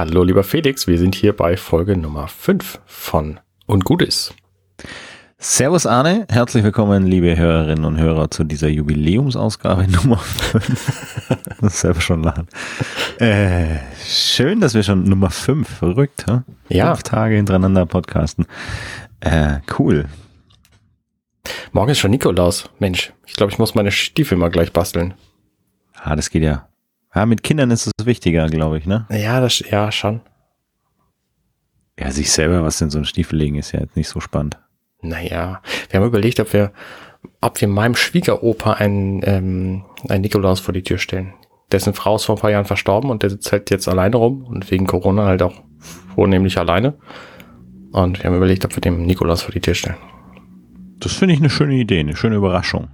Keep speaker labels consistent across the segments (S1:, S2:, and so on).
S1: Hallo, lieber Felix, wir sind hier bei Folge Nummer 5 von Und gut ist.
S2: Servus Arne, herzlich willkommen, liebe Hörerinnen und Hörer, zu dieser Jubiläumsausgabe Nummer 5. das selber schon lachen. Äh, schön, dass wir schon Nummer 5, verrückt, ha?
S1: Ja.
S2: Fünf Tage hintereinander podcasten. Äh, cool.
S1: Morgen ist schon Nikolaus. Mensch, ich glaube, ich muss meine Stiefel mal gleich basteln.
S2: Ah, das geht ja. Ja, mit Kindern ist es wichtiger, glaube ich, ne?
S1: Ja, das, ja, schon.
S2: Ja, sich selber was in so einen Stiefel legen ist ja jetzt nicht so spannend.
S1: Naja, wir haben überlegt, ob wir, ob wir meinem Schwiegeropa einen, ähm, einen Nikolaus vor die Tür stellen. Dessen Frau ist vor ein paar Jahren verstorben und der sitzt halt jetzt alleine rum und wegen Corona halt auch vornehmlich alleine. Und wir haben überlegt, ob wir dem Nikolaus vor die Tür stellen.
S2: Das finde ich eine schöne Idee, eine schöne Überraschung.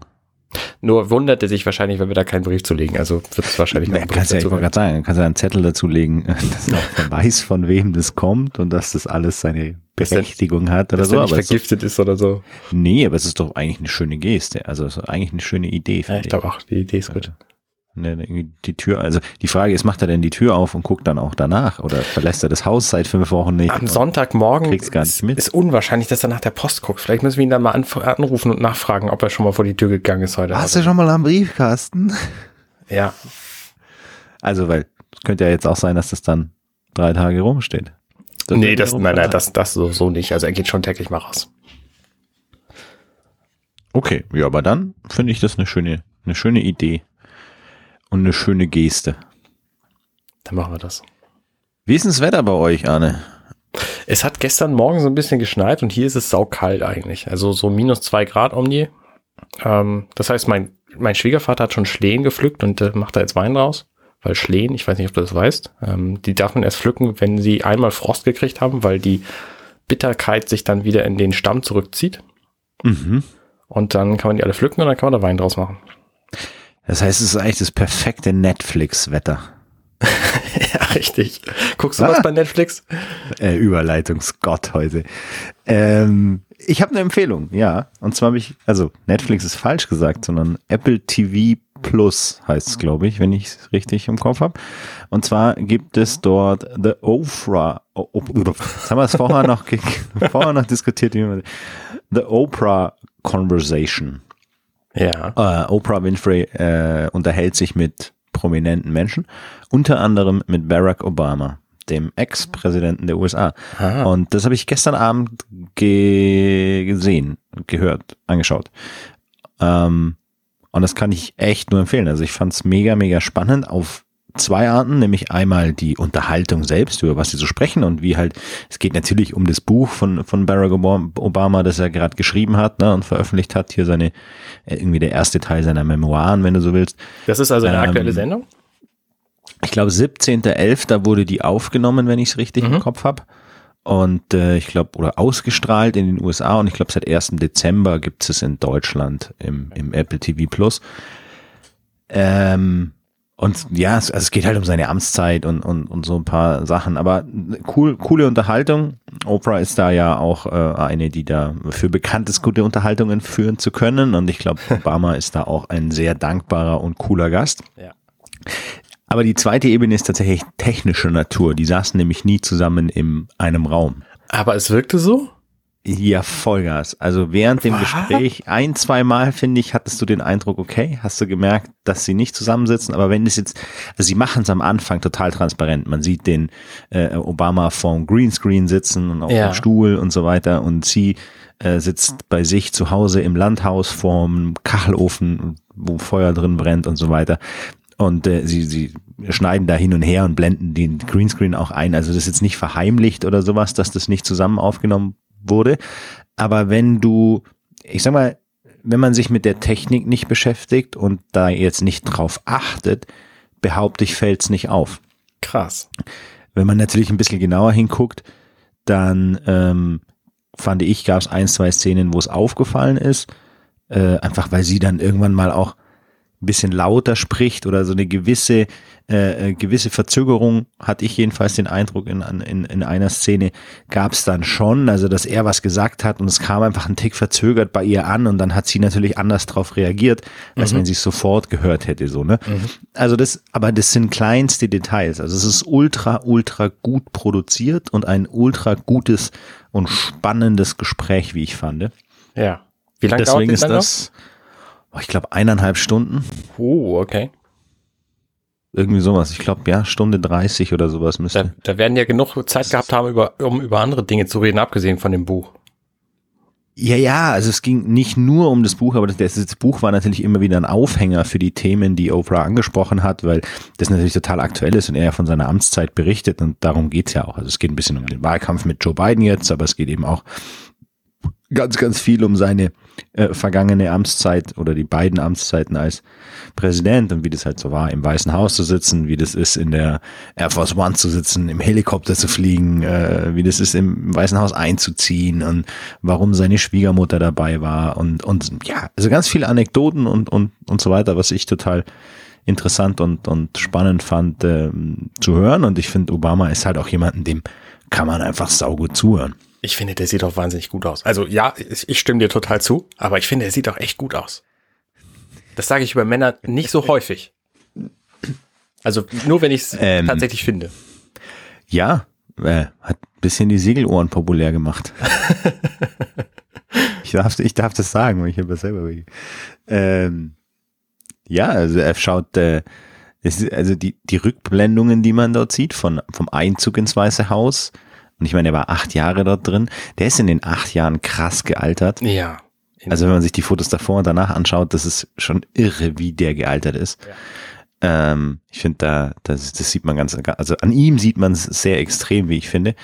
S1: Nur wundert er sich wahrscheinlich, wenn wir da keinen Brief zu legen. Also wird es wahrscheinlich
S2: Ja,
S1: einen Brief
S2: kannst ja, ich
S1: dazu
S2: wollte gerade sagen, kannst ja einen Zettel dazulegen, dass er auch weiß, von wem das kommt und dass das alles seine
S1: Dass
S2: Berechtigung hat oder
S1: dass
S2: so.
S1: nicht
S2: Aber es ist
S1: vergiftet ist oder so.
S2: nee, aber es ist doch eigentlich eine schöne Geste. Also eigentlich eine schöne Idee.
S1: Ja, ich glaube auch, die Idee ist gut.
S2: Irgendwie die Tür, also die Frage ist, macht er denn die Tür auf und guckt dann auch danach oder verlässt er das Haus seit fünf Wochen nicht?
S1: Am Sonntagmorgen
S2: kriegt's gar nicht
S1: ist,
S2: mit.
S1: ist unwahrscheinlich, dass er nach der Post guckt. Vielleicht müssen wir ihn dann mal anrufen und nachfragen, ob er schon mal vor die Tür gegangen ist heute.
S2: Warst du schon mal am Briefkasten?
S1: ja,
S2: Also, weil es könnte ja jetzt auch sein, dass das dann drei Tage rumsteht. Das
S1: nee, das, nein, nein, das, das so, so nicht. Also er geht schon täglich mal raus.
S2: Okay, ja, aber dann finde ich das eine schöne, eine schöne Idee und eine schöne Geste.
S1: Dann machen wir das.
S2: Wie ist denn das Wetter bei euch, Arne?
S1: Es hat gestern Morgen so ein bisschen geschneit und hier ist es saukalt eigentlich. Also so minus zwei Grad um die. Ähm, das heißt, mein, mein Schwiegervater hat schon Schlehen gepflückt und äh, macht da jetzt Wein draus. Weil Schlehen, ich weiß nicht, ob du das weißt, ähm, die darf man erst pflücken, wenn sie einmal Frost gekriegt haben, weil die Bitterkeit sich dann wieder in den Stamm zurückzieht.
S2: Mhm.
S1: Und dann kann man die alle pflücken und dann kann man da Wein draus machen.
S2: Das heißt, es ist eigentlich das perfekte Netflix-Wetter.
S1: ja, richtig. Guckst du
S2: Ah.
S1: was bei Netflix?
S2: Äh, Überleitungsgott heute. Ähm, ich habe eine Empfehlung, ja. Und zwar habe ich, also Netflix ist falsch gesagt, sondern Apple TV Plus heißt es, glaube ich, wenn ich es richtig im Kopf habe. Und zwar gibt es dort The Oprah. Oh, oh, jetzt haben wir es vorher noch, vorher noch diskutiert. The Oprah Conversation.
S1: Ja.
S2: Äh, Oprah Winfrey äh, unterhält sich mit prominenten Menschen, unter anderem mit Barack Obama, dem Ex-Präsidenten der USA.
S1: Ah.
S2: Und das habe ich gestern Abend ge gesehen, gehört, angeschaut. Ähm, und das kann ich echt nur empfehlen. Also ich fand es mega, mega spannend auf zwei Arten, nämlich einmal die Unterhaltung selbst, über was sie so sprechen und wie halt, es geht natürlich um das Buch von, von Barack Obama, das er gerade geschrieben hat ne, und veröffentlicht hat, hier seine, äh, irgendwie der erste Teil seiner Memoiren, wenn du so willst.
S1: Das ist also eine
S2: Ähm,
S1: aktuelle Sendung?
S2: Ich glaube, 17.11. wurde die aufgenommen, wenn ich es richtig
S1: Mhm.
S2: im Kopf habe. Und äh, ich glaube, oder ausgestrahlt in den USA und ich glaube, seit 1. Dezember gibt es in Deutschland im, im Apple TV Plus. Ähm, und ja, es, also es geht halt um seine Amtszeit und, und, und so ein paar Sachen. Aber cool, coole Unterhaltung. Oprah ist da ja auch äh, eine, die da für bekannt ist, gute Unterhaltungen führen zu können. Und ich glaube, Obama ist da auch ein sehr dankbarer und cooler Gast.
S1: Ja.
S2: Aber die zweite Ebene ist tatsächlich technische Natur. Die saßen nämlich nie zusammen in einem Raum.
S1: Aber es wirkte so?
S2: Ja, Vollgas. Also während dem
S1: Was?
S2: Gespräch ein, zwei Mal, finde ich, hattest du den Eindruck, okay, hast du gemerkt, dass sie nicht zusammensitzen, aber wenn es jetzt, also sie machen es am Anfang total transparent. Man sieht den äh, Obama vorm Greenscreen sitzen und auf
S1: Ja.
S2: dem Stuhl und so weiter und sie äh, sitzt bei sich zu Hause im Landhaus vorm Kachelofen, wo Feuer drin brennt und so weiter. Und äh, sie, sie schneiden da hin und her und blenden den Greenscreen auch ein. Also das ist jetzt nicht verheimlicht oder sowas, dass das nicht zusammen aufgenommen wurde. Aber wenn du, ich sag mal, wenn man sich mit der Technik nicht beschäftigt und da jetzt nicht drauf achtet, behaupte ich, fällt's nicht auf.
S1: Krass.
S2: Wenn man natürlich ein bisschen genauer hinguckt, dann ähm, fand ich, gab es ein, zwei Szenen, wo es aufgefallen ist, äh, einfach weil sie dann irgendwann mal auch bisschen lauter spricht oder so eine gewisse äh, äh, gewisse Verzögerung hatte ich jedenfalls den Eindruck in, in, in einer Szene gab es dann schon, also dass er was gesagt hat und es kam einfach ein Tick verzögert bei ihr an und dann hat sie natürlich anders darauf reagiert, als mhm. wenn sie es sofort gehört hätte so ne. Mhm. Also das, aber das sind kleinste Details. Also es ist ultra ultra gut produziert und ein ultra gutes und spannendes Gespräch, wie ich fand.
S1: Ja.
S2: Wie lange Deswegen ist das? Oh, ich glaube eineinhalb Stunden.
S1: Oh, okay.
S2: Irgendwie sowas. Ich glaube, ja, Stunde 30 oder sowas müsste.
S1: Da, da werden ja genug Zeit gehabt haben, über, um über andere Dinge zu reden, abgesehen von dem Buch.
S2: Ja, ja, also es ging nicht nur um das Buch, aber das, das, Buch war natürlich immer wieder ein Aufhänger für die Themen, die Oprah angesprochen hat, weil das natürlich total aktuell ist und er ja von seiner Amtszeit berichtet und darum geht's ja auch. Also es geht ein bisschen um den Wahlkampf mit Joe Biden jetzt, aber es geht eben auch ganz, ganz viel um seine äh, vergangene Amtszeit oder die beiden Amtszeiten als Präsident und wie das halt so war, im Weißen Haus zu sitzen, wie das ist, in der Air Force One zu sitzen, im Helikopter zu fliegen, äh, wie das ist, im Weißen Haus einzuziehen und warum seine Schwiegermutter dabei war und, und ja, also ganz viele Anekdoten und, und, und so weiter, was ich total interessant und, und spannend fand äh, zu hören. Und ich finde, Obama ist halt auch jemanden, dem kann man einfach saugut zuhören.
S1: Ich finde, der sieht auch wahnsinnig gut aus. Also ja, ich stimme dir total zu, aber ich finde, er sieht auch echt gut aus. Das sage ich über Männer nicht so häufig. Also nur, wenn ich es ähm, tatsächlich finde.
S2: Ja, äh, hat ein bisschen die Segelohren populär gemacht. ich, darf, ich darf das sagen, weil ich habe selber ähm, Ja, also er schaut, äh, also die, die Rückblendungen, die man dort sieht, von, vom Einzug ins Weiße Haus, und ich meine, er war acht Jahre dort drin. Der ist in den acht Jahren krass gealtert.
S1: Ja.
S2: Also wenn man sich die Fotos davor und danach anschaut, das ist schon irre, wie der gealtert ist. Ja. Ähm, ich finde, da, das, das sieht man ganz, also an ihm sieht man es sehr extrem, wie ich finde.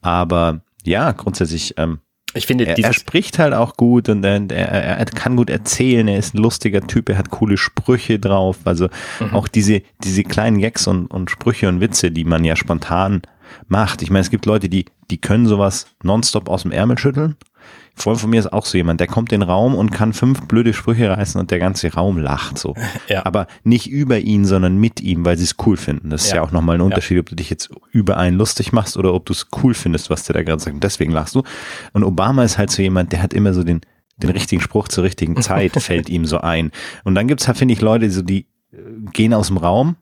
S2: Aber ja, grundsätzlich, ähm,
S1: ich finde,
S2: er, er spricht halt auch gut und er, er, er kann gut erzählen. Er ist ein lustiger Typ. Er hat coole Sprüche drauf. Also mhm. auch diese diese kleinen Gags und, und Sprüche und Witze, die man ja spontan macht. Ich meine, es gibt Leute, die, die können sowas nonstop aus dem Ärmel schütteln. Freund von mir ist auch so jemand, der kommt in den Raum und kann fünf blöde Sprüche reißen und der ganze Raum lacht so. Ja. Aber nicht über ihn, sondern mit ihm, weil sie es cool finden. Das ist ja, ja auch nochmal ein Unterschied, ob du dich jetzt über einen lustig machst oder ob du es cool findest, was der da gerade sagt. Und deswegen lachst du. Und Obama ist halt so jemand, der hat immer so den, den richtigen Spruch zur richtigen Zeit, fällt ihm so ein. Und dann gibt's halt, finde ich, Leute, so die äh, gehen aus dem Raum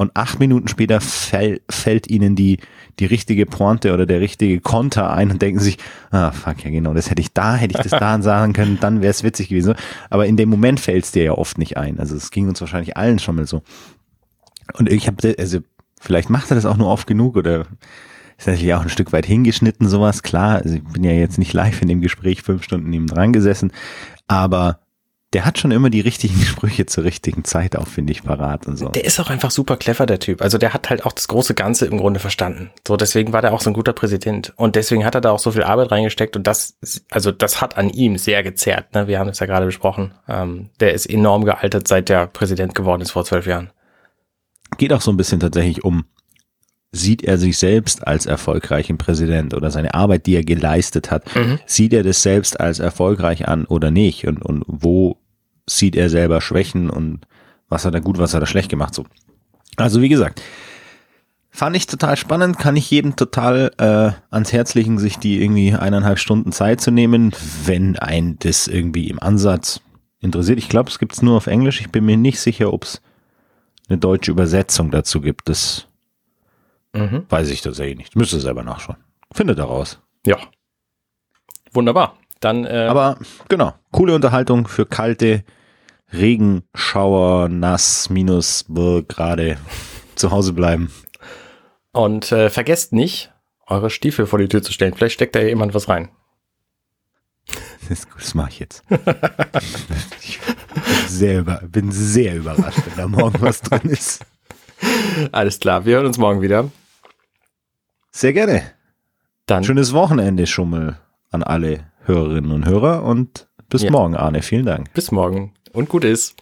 S2: und acht Minuten später fäll, fällt ihnen die, die richtige Pointe oder der richtige Konter ein und denken sich, ah, fuck, ja genau, das hätte ich da, hätte ich das da sagen können, dann wäre es witzig gewesen. Aber in dem Moment fällt es dir ja oft nicht ein. Also es ging uns wahrscheinlich allen schon mal so. Und ich habe, also vielleicht macht er das auch nur oft genug oder ist natürlich auch ein Stück weit hingeschnitten, sowas, klar. Also ich bin ja jetzt nicht live in dem Gespräch fünf Stunden neben dran gesessen, aber der hat schon immer die richtigen Sprüche zur richtigen Zeit auch, finde ich, parat und so.
S1: Der ist auch einfach super clever, der Typ. Also der hat halt auch das große Ganze im Grunde verstanden. So, deswegen war der auch so ein guter Präsident. Und deswegen hat er da auch so viel Arbeit reingesteckt und das, also das hat an ihm sehr gezerrt. Ne? Wir haben es ja gerade besprochen. Ähm, der ist enorm gealtert, seit der Präsident geworden ist vor zwölf Jahren.
S2: Geht auch so ein bisschen tatsächlich um, sieht er sich selbst als erfolgreichen Präsident oder seine Arbeit, die er geleistet hat, mhm. sieht er das selbst als erfolgreich an oder nicht und, und wo sieht er selber Schwächen und was hat er gut, was hat er schlecht gemacht so. Also wie gesagt, fand ich total spannend, kann ich jedem total äh, ans Herz legen, sich die irgendwie eineinhalb Stunden Zeit zu nehmen, wenn ein das irgendwie im Ansatz interessiert. Ich glaube, es gibt es nur auf Englisch. Ich bin mir nicht sicher, ob es eine deutsche Übersetzung dazu gibt. Das mhm. weiß ich tatsächlich nicht. Müsste selber nachschauen. Findet daraus.
S1: Ja. Wunderbar. Dann,
S2: äh, Aber genau, coole Unterhaltung für kalte Regenschauer, nass, minus, gerade zu Hause bleiben.
S1: Und äh, vergesst nicht, eure Stiefel vor die Tür zu stellen. Vielleicht steckt da jemand was rein.
S2: Das, das mache ich jetzt. ich bin sehr, über, bin sehr überrascht, wenn da morgen was drin ist.
S1: Alles klar, wir hören uns morgen wieder.
S2: Sehr gerne. Dann schönes Wochenende schon mal an alle Hörerinnen und Hörer und bis ja. morgen, Arne. Vielen Dank.
S1: Bis morgen und gut ist.